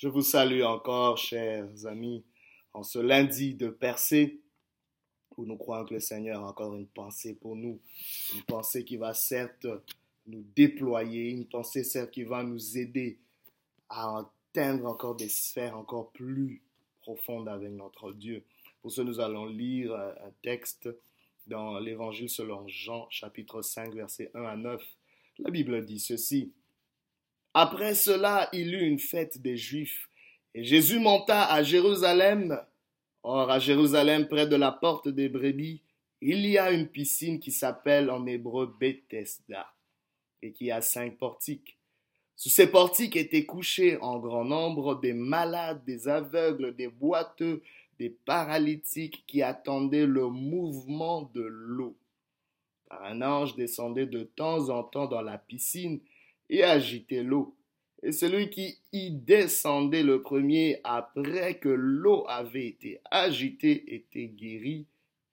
Je vous salue encore, chers amis, en ce lundi de percée, où nous croyons que le Seigneur a encore une pensée pour nous, une pensée qui va certes nous déployer, une pensée certes qui va nous aider à atteindre encore des sphères encore plus profondes avec notre Dieu. Pour ce, nous allons lire un texte dans l'Évangile selon Jean, chapitre 5, versets 1 à 9. La Bible dit ceci. Après cela, il eut une fête des Juifs, et Jésus monta à Jérusalem. Or, à Jérusalem, près de la porte des brebis, il y a une piscine qui s'appelle en hébreu Bethesda, et qui a cinq portiques. Sous ces portiques étaient couchés en grand nombre des malades, des aveugles, des boiteux, des paralytiques qui attendaient le mouvement de l'eau. Un ange descendait de temps en temps dans la piscine et agiter l'eau. Et celui qui y descendait le premier après que l'eau avait été agitée était guéri,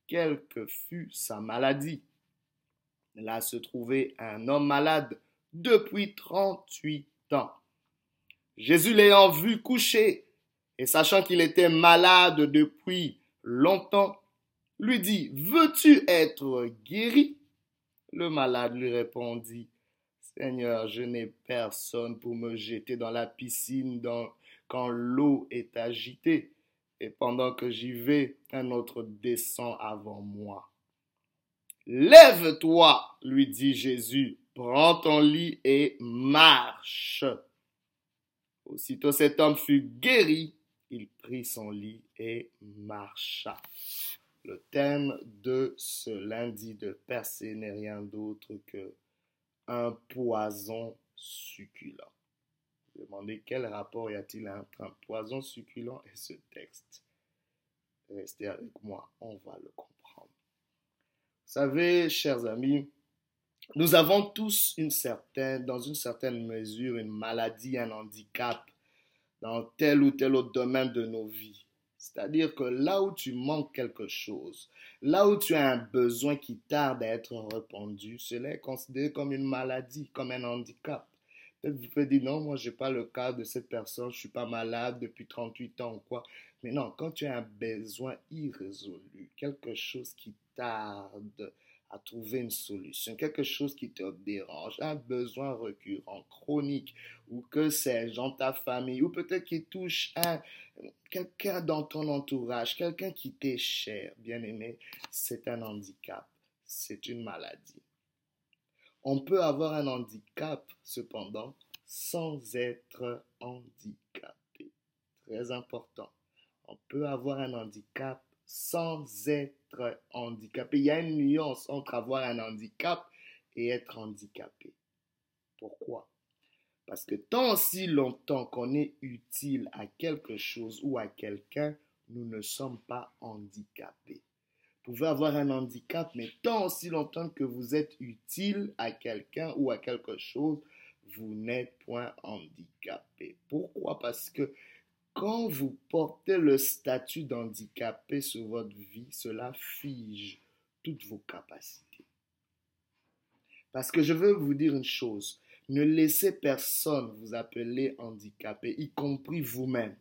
quelle que fût sa maladie. Là se trouvait un homme malade depuis trente-huit ans. Jésus l'ayant vu coucher, et sachant qu'il était malade depuis longtemps, lui dit, Veux-tu être guéri? Le malade lui répondit, Seigneur, je n'ai personne pour me jeter dans la piscine quand l'eau est agitée, et pendant que j'y vais, un autre descend avant moi. Lève-toi, lui dit Jésus, prends ton lit et marche. Aussitôt cet homme fut guéri, il prit son lit et marcha. Le thème de ce lundi de percée n'est rien d'autre que un poison succulent. Demandez quel rapport y a-t-il entre un poison succulent et ce texte Restez avec moi, on va le comprendre. Vous savez, chers amis, nous avons tous une certaine, dans une certaine mesure, une maladie, un handicap dans tel ou tel autre domaine de nos vies. C'est-à-dire que là où tu manques quelque chose, là où tu as un besoin qui tarde à être répondu, cela est considéré comme une maladie, comme un handicap. Peut-être vous pouvez dire non, moi je n'ai pas le cas de cette personne, je ne suis pas malade depuis 38 ans ou quoi. Mais non, quand tu as un besoin irrésolu, quelque chose qui tarde, à trouver une solution, quelque chose qui te dérange, un besoin récurrent, chronique, ou que sais-je, dans ta famille, ou peut-être qui touche un, quelqu'un dans ton entourage, quelqu'un qui t'est cher, bien aimé, c'est un handicap, c'est une maladie. On peut avoir un handicap, cependant, sans être handicapé. Très important. On peut avoir un handicap sans être handicapé. Il y a une nuance entre avoir un handicap et être handicapé. Pourquoi? Parce que tant si longtemps qu'on est utile à quelque chose ou à quelqu'un, nous ne sommes pas handicapés. Vous pouvez avoir un handicap, mais tant aussi longtemps que vous êtes utile à quelqu'un ou à quelque chose, vous n'êtes point handicapé. Pourquoi? Parce que quand vous portez le statut d'handicapé sur votre vie, cela fige toutes vos capacités. Parce que je veux vous dire une chose, ne laissez personne vous appeler handicapé, y compris vous-même.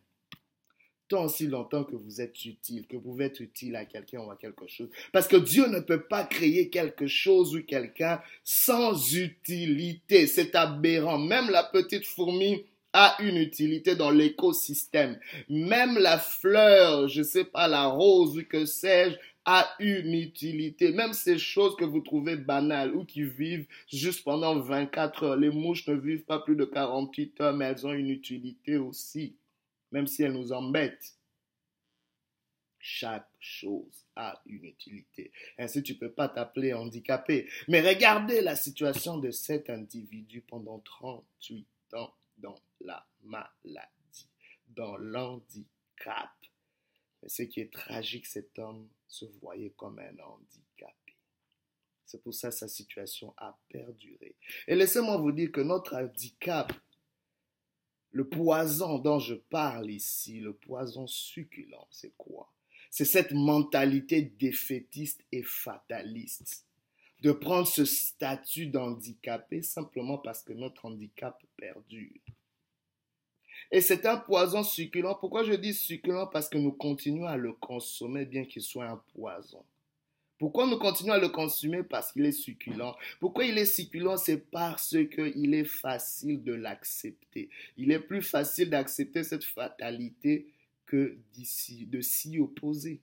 Tant aussi longtemps que vous êtes utile, que vous pouvez être utile à quelqu'un ou à quelque chose. Parce que Dieu ne peut pas créer quelque chose ou quelqu'un sans utilité. C'est aberrant. Même la petite fourmi a une utilité dans l'écosystème. Même la fleur, je sais pas, la rose ou que sais-je, a une utilité. Même ces choses que vous trouvez banales ou qui vivent juste pendant 24 heures. Les mouches ne vivent pas plus de 48 heures, mais elles ont une utilité aussi, même si elles nous embêtent. Chaque chose a une utilité. Ainsi, tu ne peux pas t'appeler handicapé. Mais regardez la situation de cet individu pendant 38 ans dans la maladie, dans l'handicap. Mais ce qui est tragique, cet homme se voyait comme un handicapé. C'est pour ça que sa situation a perduré. Et laissez-moi vous dire que notre handicap, le poison dont je parle ici, le poison succulent, c'est quoi? C'est cette mentalité défaitiste et fataliste de prendre ce statut d'handicapé simplement parce que notre handicap perdure. Et c'est un poison succulent. Pourquoi je dis succulent? Parce que nous continuons à le consommer bien qu'il soit un poison. Pourquoi nous continuons à le consommer? Parce qu'il est succulent. Pourquoi il est succulent? C'est parce qu'il est facile de l'accepter. Il est plus facile d'accepter cette fatalité que de s'y opposer.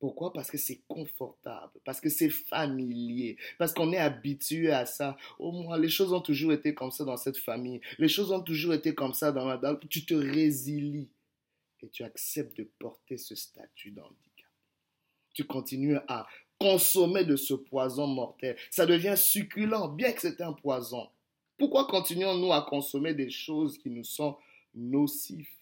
Pourquoi? Parce que c'est confortable, parce que c'est familier, parce qu'on est habitué à ça. Au moins, les choses ont toujours été comme ça dans cette famille. Les choses ont toujours été comme ça dans la... Tu te résilies et tu acceptes de porter ce statut d'handicap. Tu continues à consommer de ce poison mortel. Ça devient succulent, bien que c'est un poison. Pourquoi continuons-nous à consommer des choses qui nous sont nocives?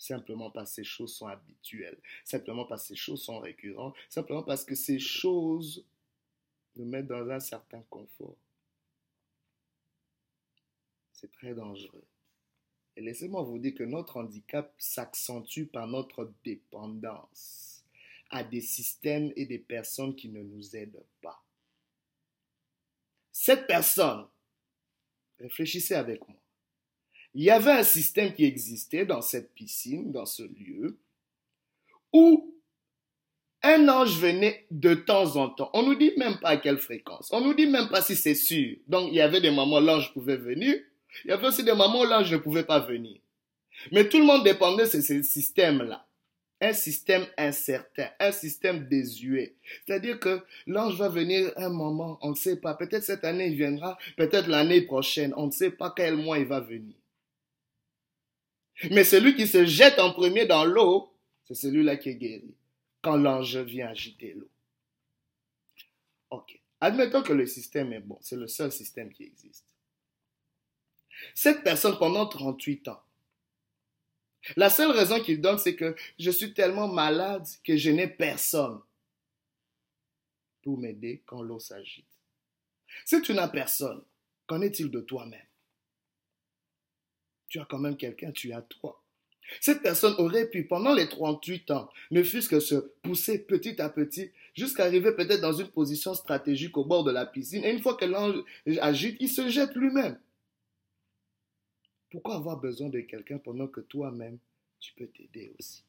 Simplement parce que ces choses sont habituelles, simplement parce que ces choses sont récurrentes, simplement parce que ces choses nous mettent dans un certain confort. C'est très dangereux. Et laissez-moi vous dire que notre handicap s'accentue par notre dépendance à des systèmes et des personnes qui ne nous aident pas. Cette personne, réfléchissez avec moi, il y avait un système qui existait dans cette piscine, dans ce lieu, où un ange venait de temps en temps. On nous dit même pas à quelle fréquence. On nous dit même pas si c'est sûr. Donc il y avait des moments où l'ange pouvait venir. Il y avait aussi des moments où l'ange ne pouvait pas venir. Mais tout le monde dépendait de ce système-là. Un système incertain, un système désuet. C'est-à-dire que l'ange va venir un moment, on ne sait pas. Peut-être cette année il viendra, peut-être l'année prochaine, on ne sait pas quel mois il va venir. Mais celui qui se jette en premier dans l'eau, c'est celui-là qui est guéri. Quand l'ange vient agiter l'eau. Ok. Admettons que le système est bon. C'est le seul système qui existe. Cette personne, pendant 38 ans, la seule raison qu'il donne, c'est que je suis tellement malade que je n'ai personne pour m'aider quand l'eau s'agite. Si tu n'as personne, qu'en est-il de toi-même? Tu as quand même quelqu'un, tu as toi. Cette personne aurait pu, pendant les 38 ans, ne fût-ce que se pousser petit à petit, jusqu'à arriver peut-être dans une position stratégique au bord de la piscine. Et une fois que l'ange agite, il se jette lui-même. Pourquoi avoir besoin de quelqu'un pendant que toi-même, tu peux t'aider aussi?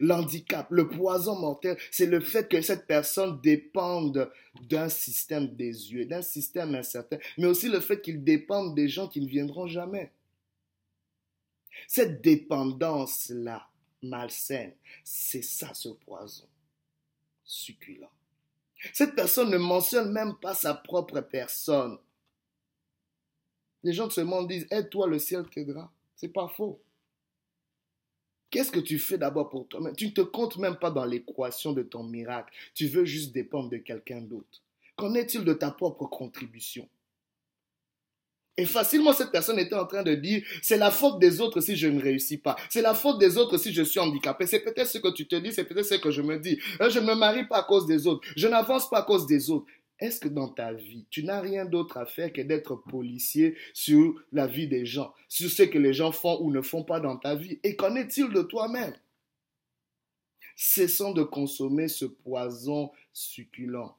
L'handicap, le poison mortel, c'est le fait que cette personne dépende d'un système désuet, d'un système incertain, mais aussi le fait qu'il dépende des gens qui ne viendront jamais. Cette dépendance-là, malsaine, c'est ça ce poison succulent. Cette personne ne mentionne même pas sa propre personne. Les gens de ce monde disent Aide-toi, le ciel t'aidera. C'est pas faux. Qu'est-ce que tu fais d'abord pour toi? Tu ne te comptes même pas dans l'équation de ton miracle. Tu veux juste dépendre de quelqu'un d'autre. Qu'en est-il de ta propre contribution? Et facilement, cette personne était en train de dire, c'est la faute des autres si je ne réussis pas. C'est la faute des autres si je suis handicapé. C'est peut-être ce que tu te dis, c'est peut-être ce que je me dis. Euh, je ne me marie pas à cause des autres. Je n'avance pas à cause des autres. Est-ce que dans ta vie, tu n'as rien d'autre à faire que d'être policier sur la vie des gens, sur ce que les gens font ou ne font pas dans ta vie? Et qu'en est-il de toi-même? Cessons de consommer ce poison succulent.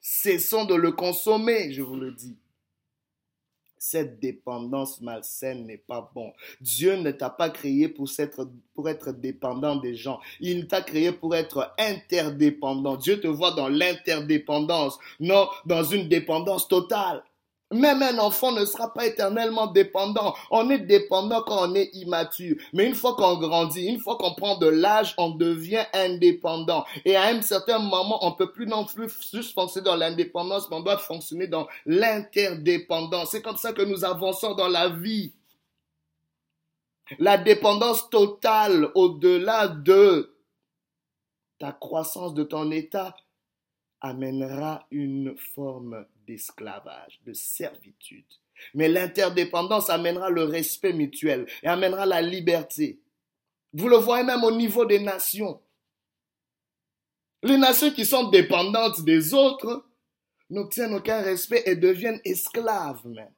Cessons de le consommer, je vous le dis. Cette dépendance malsaine n'est pas bon. Dieu ne t'a pas créé pour être, pour être dépendant des gens. Il t'a créé pour être interdépendant. Dieu te voit dans l'interdépendance, non dans une dépendance totale. Même un enfant ne sera pas éternellement dépendant. On est dépendant quand on est immature. Mais une fois qu'on grandit, une fois qu'on prend de l'âge, on devient indépendant. Et à un certain moment, on peut plus non plus juste fonctionner dans l'indépendance, mais on doit fonctionner dans l'interdépendance. C'est comme ça que nous avançons dans la vie. La dépendance totale au-delà de ta croissance, de ton état, amènera une forme d'esclavage, de servitude. Mais l'interdépendance amènera le respect mutuel et amènera la liberté. Vous le voyez même au niveau des nations. Les nations qui sont dépendantes des autres n'obtiennent aucun respect et deviennent esclaves même.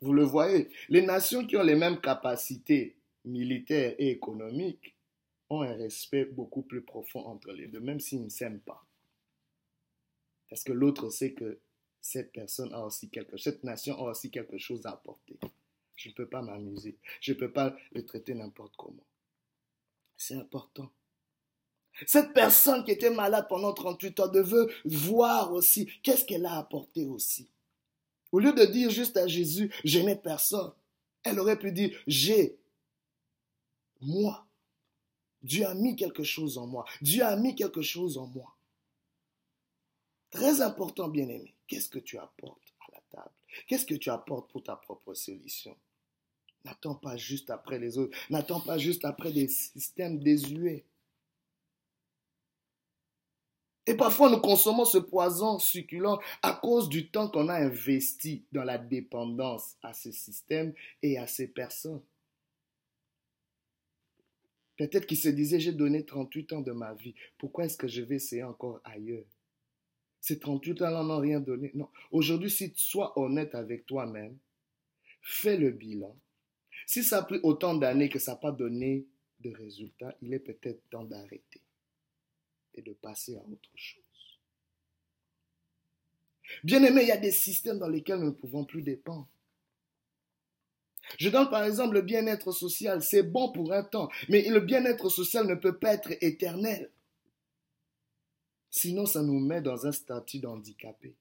Vous le voyez, les nations qui ont les mêmes capacités militaires et économiques ont un respect beaucoup plus profond entre les deux, même s'ils ne s'aiment pas. Parce que l'autre sait que cette personne a aussi quelque cette nation a aussi quelque chose à apporter. Je ne peux pas m'amuser. Je ne peux pas le traiter n'importe comment. C'est important. Cette personne qui était malade pendant 38 ans devait voir aussi qu'est-ce qu'elle a apporté aussi. Au lieu de dire juste à Jésus, je n'ai personne, elle aurait pu dire, j'ai moi. Dieu a mis quelque chose en moi. Dieu a mis quelque chose en moi. Très important, bien-aimé. Qu'est-ce que tu apportes à la table? Qu'est-ce que tu apportes pour ta propre solution? N'attends pas juste après les autres. N'attends pas juste après des systèmes désuets. Et parfois, nous consommons ce poison succulent à cause du temps qu'on a investi dans la dépendance à ce système et à ces personnes. Peut-être qu'il se disait, j'ai donné 38 ans de ma vie. Pourquoi est-ce que je vais essayer encore ailleurs? Ces 38 ans-là n'ont rien donné. Non. Aujourd'hui, si tu sois honnête avec toi-même, fais le bilan. Si ça a pris autant d'années que ça n'a pas donné de résultats, il est peut-être temps d'arrêter et de passer à autre chose. Bien aimé, il y a des systèmes dans lesquels nous ne pouvons plus dépendre. Je donne par exemple le bien-être social, c'est bon pour un temps, mais le bien-être social ne peut pas être éternel. Sinon, ça nous met dans un statut d'handicapé.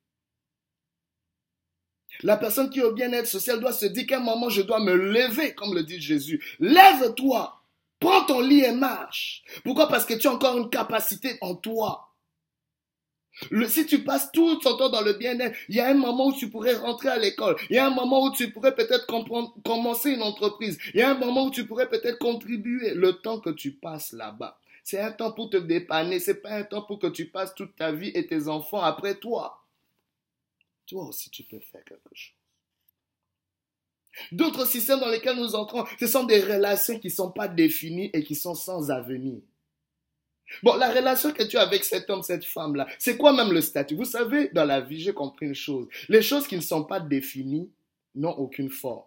La personne qui est au bien-être social doit se dire qu'à un moment, je dois me lever, comme le dit Jésus. Lève-toi. Prends ton lit et marche. Pourquoi? Parce que tu as encore une capacité en toi. si tu passes tout ton temps dans le bien-être, il y a un moment où tu pourrais rentrer à l'école. Il y a un moment où tu pourrais peut-être commencer une entreprise. Il y a un moment où tu pourrais peut-être contribuer. Le temps que tu passes là-bas, c'est un temps pour te dépanner. C'est pas un temps pour que tu passes toute ta vie et tes enfants après toi. Toi aussi, tu peux faire quelque chose. D'autres systèmes dans lesquels nous entrons, ce sont des relations qui ne sont pas définies et qui sont sans avenir. Bon, la relation que tu as avec cet homme, cette femme-là, c'est quoi même le statut? Vous savez, dans la vie, j'ai compris une chose. Les choses qui ne sont pas définies n'ont aucune forme.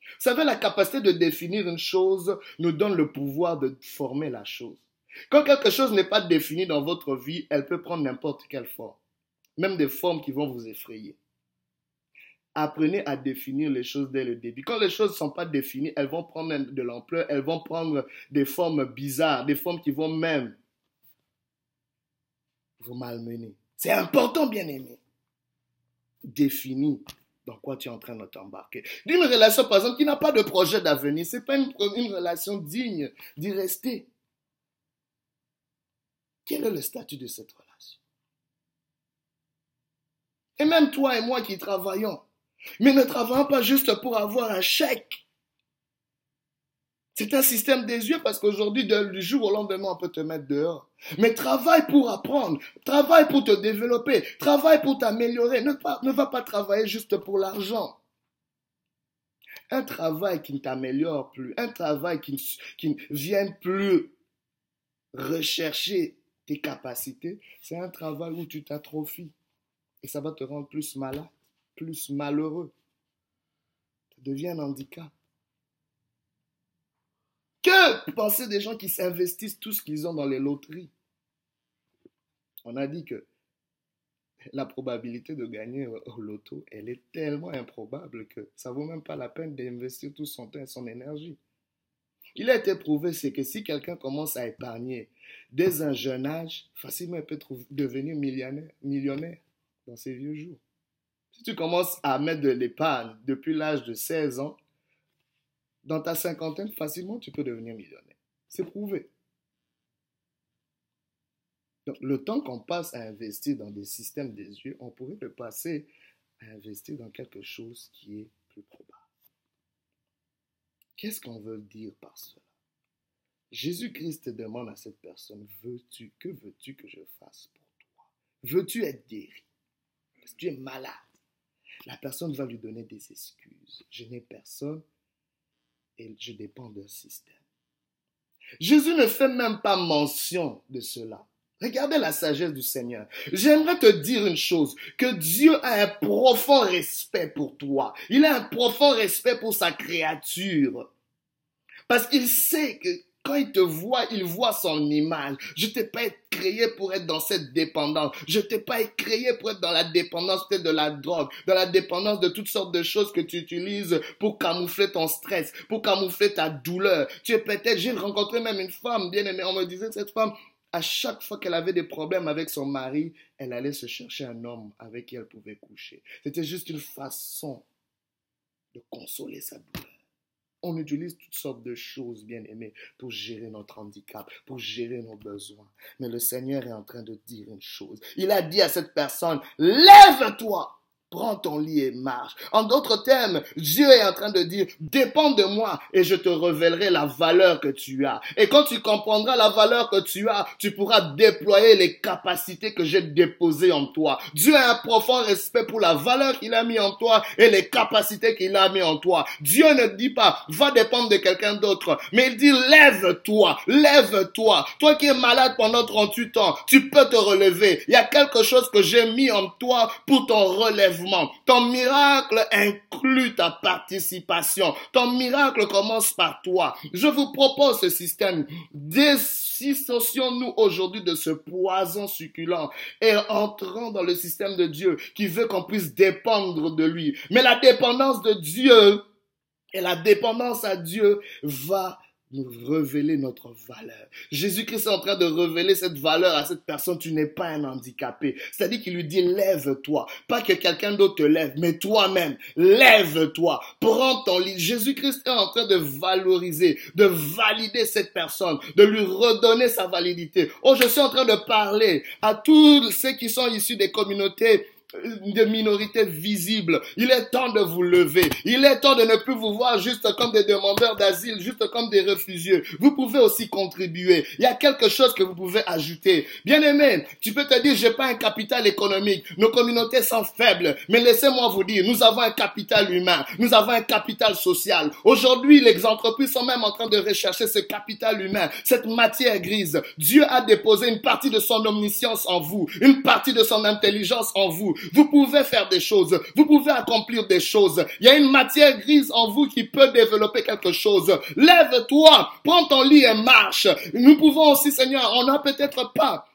Vous savez, la capacité de définir une chose nous donne le pouvoir de former la chose. Quand quelque chose n'est pas défini dans votre vie, elle peut prendre n'importe quelle forme. Même des formes qui vont vous effrayer apprenez à définir les choses dès le début. Quand les choses ne sont pas définies, elles vont prendre de l'ampleur, elles vont prendre des formes bizarres, des formes qui vont même vous malmener. C'est important, bien aimé. Définis dans quoi tu es en train de t'embarquer. D'une relation, par exemple, qui n'a pas de projet d'avenir, ce n'est pas une, une relation digne d'y rester. Quel est le statut de cette relation? Et même toi et moi qui travaillons, mais ne travaillons pas juste pour avoir un chèque. C'est un système désuet parce qu'aujourd'hui, du jour au lendemain, on peut te mettre dehors. Mais travaille pour apprendre, travaille pour te développer, travaille pour t'améliorer. Ne, va pas travailler juste pour l'argent. Un travail qui ne t'améliore plus, un travail qui, qui ne vient plus rechercher tes capacités, c'est un travail où tu t'atrophies. Et ça va te rendre plus malade plus malheureux. Ça devient un handicap. Que penser des gens qui s'investissent tout ce qu'ils ont dans les loteries? On a dit que la probabilité de gagner au loto, elle est tellement improbable que ça vaut même pas la peine d'investir tout son temps et son énergie. Il a été prouvé, c'est que si quelqu'un commence à épargner dès un jeune âge, facilement il peut devenir millionnaire, dans ses vieux jours. Si tu commences à mettre de l'épargne depuis l'âge de 16 ans, dans ta cinquantaine, facilement, tu peux devenir millionnaire. C'est prouvé. Donc, le temps qu'on passe à investir dans des systèmes des yeux, on pourrait le passer à investir dans quelque chose qui est plus probable. Qu'est-ce qu'on veut dire par cela? Jésus-Christ demande à cette personne, veux-tu, que veux-tu que je fasse pour toi? Veux-tu être guéri? Parce que tu es malade? La personne va lui donner des excuses. Je n'ai personne et je dépends d'un système. Jésus ne fait même pas mention de cela. Regardez la sagesse du Seigneur. J'aimerais te dire une chose, que Dieu a un profond respect pour toi. Il a un profond respect pour sa créature. Parce qu'il sait que Quand il te voit, il voit son image. Je t'ai pas créé pour être dans cette dépendance. Je t'ai pas créé pour être dans la dépendance de la drogue, dans la dépendance de toutes sortes de choses que tu utilises pour camoufler ton stress, pour camoufler ta douleur. Tu es peut-être, j'ai rencontré même une femme bien aimée. On me disait cette femme, à chaque fois qu'elle avait des problèmes avec son mari, elle allait se chercher un homme avec qui elle pouvait coucher. C'était juste une façon de consoler sa douleur. On utilise toutes sortes de choses, bien aimées, pour gérer notre handicap, pour gérer nos besoins. Mais le Seigneur est en train de dire une chose. Il a dit à cette personne, lève-toi Prends ton lit et marche. En d'autres termes, Dieu est en train de dire, dépends de moi et je te révélerai la valeur que tu as. Et quand tu comprendras la valeur que tu as, tu pourras déployer les capacités que j'ai déposées en toi. Dieu a un profond respect pour la valeur qu'il a mis en toi et les capacités qu'il a mis en toi. Dieu ne dit pas, va dépendre de quelqu'un d'autre, mais il dit, lève-toi, lève-toi. Toi qui es malade pendant 38 ans, tu peux te relever. Il y a quelque chose que j'ai mis en toi pour ton ton miracle inclut ta participation. Ton miracle commence par toi. Je vous propose ce système. Dissocions-nous aujourd'hui de ce poison succulent et entrons dans le système de Dieu qui veut qu'on puisse dépendre de lui. Mais la dépendance de Dieu et la dépendance à Dieu va nous révéler notre valeur. Jésus-Christ est en train de révéler cette valeur à cette personne. Tu n'es pas un handicapé. C'est-à-dire qu'il lui dit, lève-toi. Pas que quelqu'un d'autre te lève, mais toi-même, lève-toi. Prends ton lit. Jésus-Christ est en train de valoriser, de valider cette personne, de lui redonner sa validité. Oh, je suis en train de parler à tous ceux qui sont issus des communautés de minorités visibles. Il est temps de vous lever. Il est temps de ne plus vous voir juste comme des demandeurs d'asile, juste comme des réfugiés. Vous pouvez aussi contribuer. Il y a quelque chose que vous pouvez ajouter. Bien aimé, tu peux te dire, j'ai pas un capital économique. Nos communautés sont faibles. Mais laissez-moi vous dire, nous avons un capital humain. Nous avons un capital social. Aujourd'hui, les entreprises sont même en train de rechercher ce capital humain, cette matière grise. Dieu a déposé une partie de son omniscience en vous, une partie de son intelligence en vous. Vous pouvez faire des choses. Vous pouvez accomplir des choses. Il y a une matière grise en vous qui peut développer quelque chose. Lève-toi, prends ton lit et marche. Nous pouvons aussi, Seigneur, on n'a peut-être pas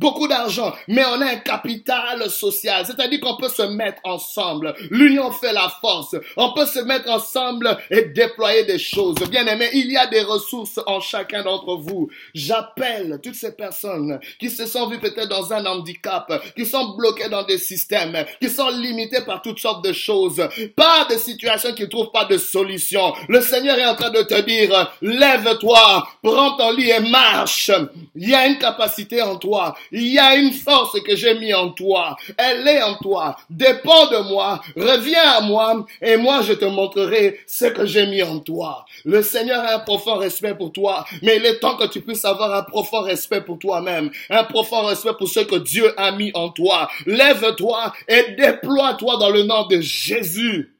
beaucoup d'argent, mais on a un capital social, c'est-à-dire qu'on peut se mettre ensemble. L'union fait la force. On peut se mettre ensemble et déployer des choses. Bien aimé, il y a des ressources en chacun d'entre vous. J'appelle toutes ces personnes qui se sont vues peut-être dans un handicap, qui sont bloquées dans des systèmes, qui sont limitées par toutes sortes de choses, pas de situations qui ne trouvent pas de solution. Le Seigneur est en train de te dire, lève-toi, prends ton lit et marche. Il y a une capacité en toi il y a une force que j'ai mis en toi. Elle est en toi. Dépends de moi. Reviens à moi et moi je te montrerai ce que j'ai mis en toi. Le Seigneur a un profond respect pour toi, mais il est temps que tu puisses avoir un profond respect pour toi-même. Un profond respect pour ce que Dieu a mis en toi. Lève-toi et déploie-toi dans le nom de Jésus.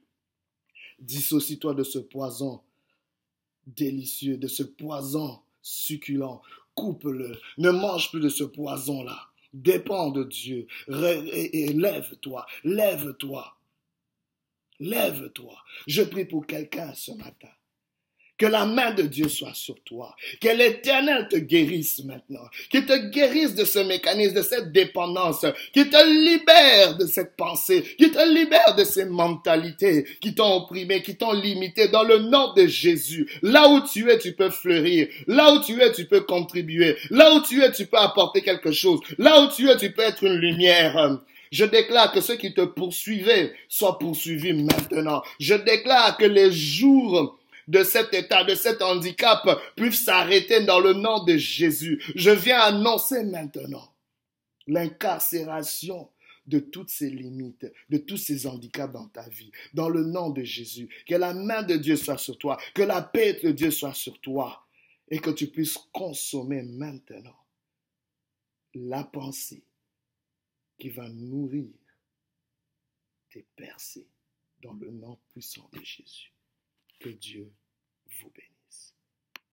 Dissocie-toi de ce poison délicieux, de ce poison succulent coupe-le. Ne mange plus de ce poison-là. Dépends de Dieu. Et lève-toi. Lève-toi. Lève-toi. Je prie pour quelqu'un ce matin. Que la main de Dieu soit sur toi. Que l'Éternel te guérisse maintenant. Qu'il te guérisse de ce mécanisme, de cette dépendance. Qu'il te libère de cette pensée. Qu'il te libère de ces mentalités qui t'ont opprimé, qui t'ont limité. Dans le nom de Jésus. Là où tu es, tu peux fleurir. Là où tu es, tu peux contribuer. Là où tu es, tu peux apporter quelque chose. Là où tu es, tu peux être une lumière. Je déclare que ceux qui te poursuivaient soient poursuivis maintenant. Je déclare que les jours de cet état, de cet handicap puissent s'arrêter dans le nom de Jésus. Je viens annoncer maintenant l'incarcération de toutes ces limites, de tous ces handicaps dans ta vie, dans le nom de Jésus. Que la main de Dieu soit sur toi, que la paix de Dieu soit sur toi et que tu puisses consommer maintenant la pensée qui va nourrir tes percées dans le nom puissant de Jésus. Que Dieu vous bénisse.